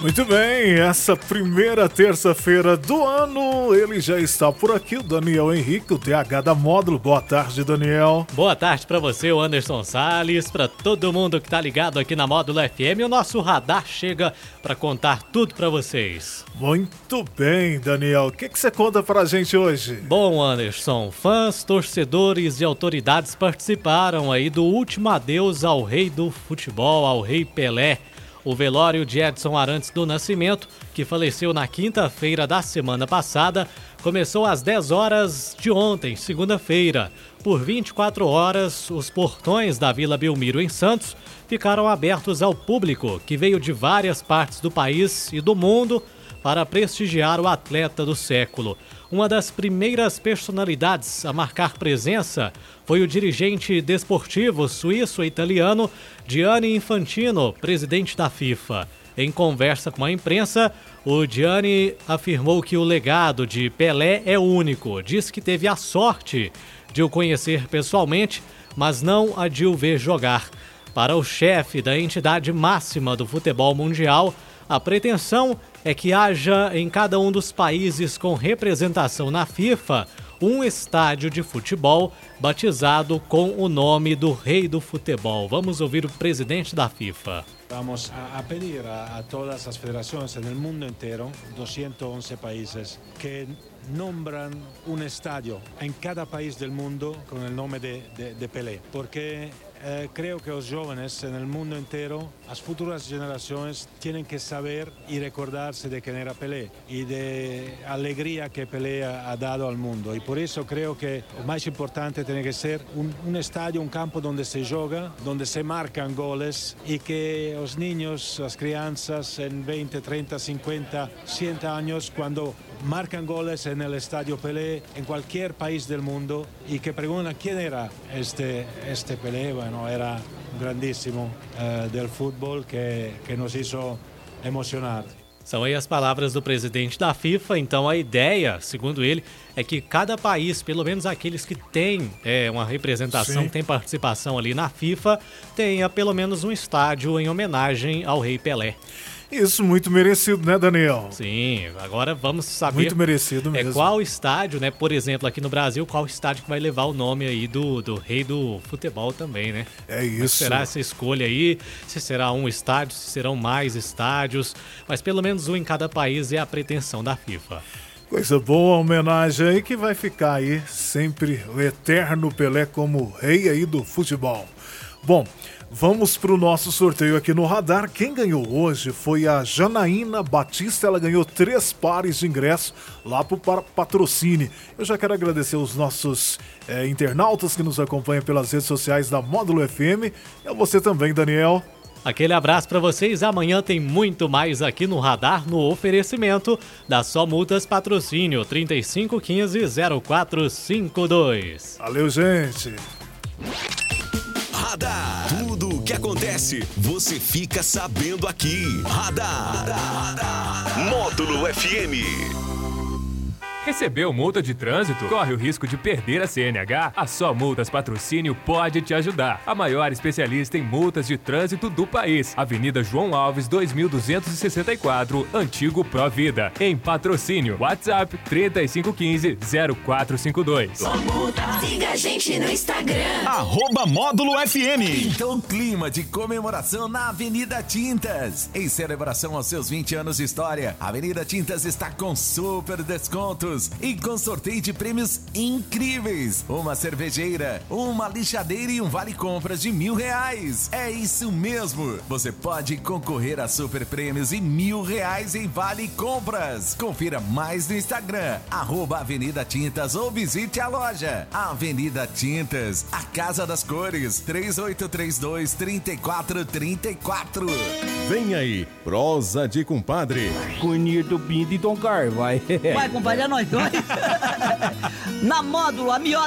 Muito bem, essa primeira terça-feira do ano, ele já está por aqui, o Daniel Henrique, o TH da Módulo. Boa tarde, Daniel. Boa tarde para você, o Anderson Sales, para todo mundo que tá ligado aqui na Módulo FM. O nosso radar chega para contar tudo para vocês. Muito bem, Daniel. O que, que você conta para a gente hoje? Bom, Anderson, fãs, torcedores e autoridades participaram aí do último adeus ao rei do futebol, ao rei Pelé. O velório de Edson Arantes do Nascimento, que faleceu na quinta-feira da semana passada, começou às 10 horas de ontem, segunda-feira. Por 24 horas, os portões da Vila Belmiro em Santos ficaram abertos ao público, que veio de várias partes do país e do mundo para prestigiar o atleta do século. Uma das primeiras personalidades a marcar presença foi o dirigente desportivo suíço-italiano Gianni Infantino, presidente da FIFA. Em conversa com a imprensa, o Gianni afirmou que o legado de Pelé é único. Diz que teve a sorte de o conhecer pessoalmente, mas não a de o ver jogar. Para o chefe da entidade máxima do futebol mundial, a pretensão é que haja em cada um dos países com representação na FIFA um estádio de futebol batizado com o nome do rei do futebol. Vamos ouvir o presidente da FIFA. Vamos a, pedir a, a, todas las federaciones en el mundo entero, 211 países, que nombran un estadio en cada país del mundo con el nombre de, de, de Pelé. Porque eh, creo que los jóvenes en el mundo entero, las futuras generaciones, tienen que saber y recordarse de quién era Pelé y de alegría que Pelé ha, dado al mundo. Y por eso creo que lo más importante tiene que ser un, un estadio, un campo donde se juega, donde se marcan goles y que los niños, las crianzas en 20, 30, 50, 100 años, cuando marcan goles en el Estadio Pelé en cualquier país del mundo y que preguntan quién era este, este Pelé. Bueno, era grandíssimo uh, del futebol que, que nos hizo emocionar. São aí as palavras do presidente da FIFA. Então a ideia, segundo ele, é que cada país, pelo menos aqueles que têm é, uma representação, Sim. tem participação ali na FIFA, tenha pelo menos um estádio em homenagem ao Rei Pelé. Isso, muito merecido, né, Daniel? Sim, agora vamos saber. Muito merecido mesmo. É, qual estádio, né? Por exemplo, aqui no Brasil, qual estádio que vai levar o nome aí do, do rei do futebol também, né? É isso. Mas será essa escolha aí? Se será um estádio, se serão mais estádios, mas pelo menos um em cada país é a pretensão da FIFA. Coisa boa, homenagem aí que vai ficar aí sempre o eterno Pelé como rei aí do futebol. Bom, Vamos para o nosso sorteio aqui no radar. Quem ganhou hoje foi a Janaína Batista. Ela ganhou três pares de ingressos lá para o patrocínio. Eu já quero agradecer os nossos é, internautas que nos acompanham pelas redes sociais da Módulo FM. E a você também, Daniel. Aquele abraço para vocês. Amanhã tem muito mais aqui no Radar no oferecimento da Só Multas Patrocínio 3515 0452. Valeu, gente. Radar. Tudo o que acontece, você fica sabendo aqui. Radar. Radar. Módulo FM. Recebeu multa de trânsito? Corre o risco de perder a CNH? A Só Multas Patrocínio pode te ajudar. A maior especialista em multas de trânsito do país. Avenida João Alves, 2264, Antigo Pro Vida. Em patrocínio. WhatsApp 3515-0452. Só multa. Siga a gente no Instagram. Arroba Módulo FM. Então, clima de comemoração na Avenida Tintas. Em celebração aos seus 20 anos de história, a Avenida Tintas está com super descontos e com sorteio de prêmios incríveis. Uma cervejeira, uma lixadeira e um vale compras de mil reais. É isso mesmo. Você pode concorrer a super prêmios e mil reais em vale compras. Confira mais no Instagram, arroba Avenida Tintas ou visite a loja. Avenida Tintas, a Casa das Cores, 3832 3434. Vem aí, prosa de compadre. Cunir do Pinto e Tom Car, vai. Vai, compadre, é nóis nós dois. Na módulo, a miúda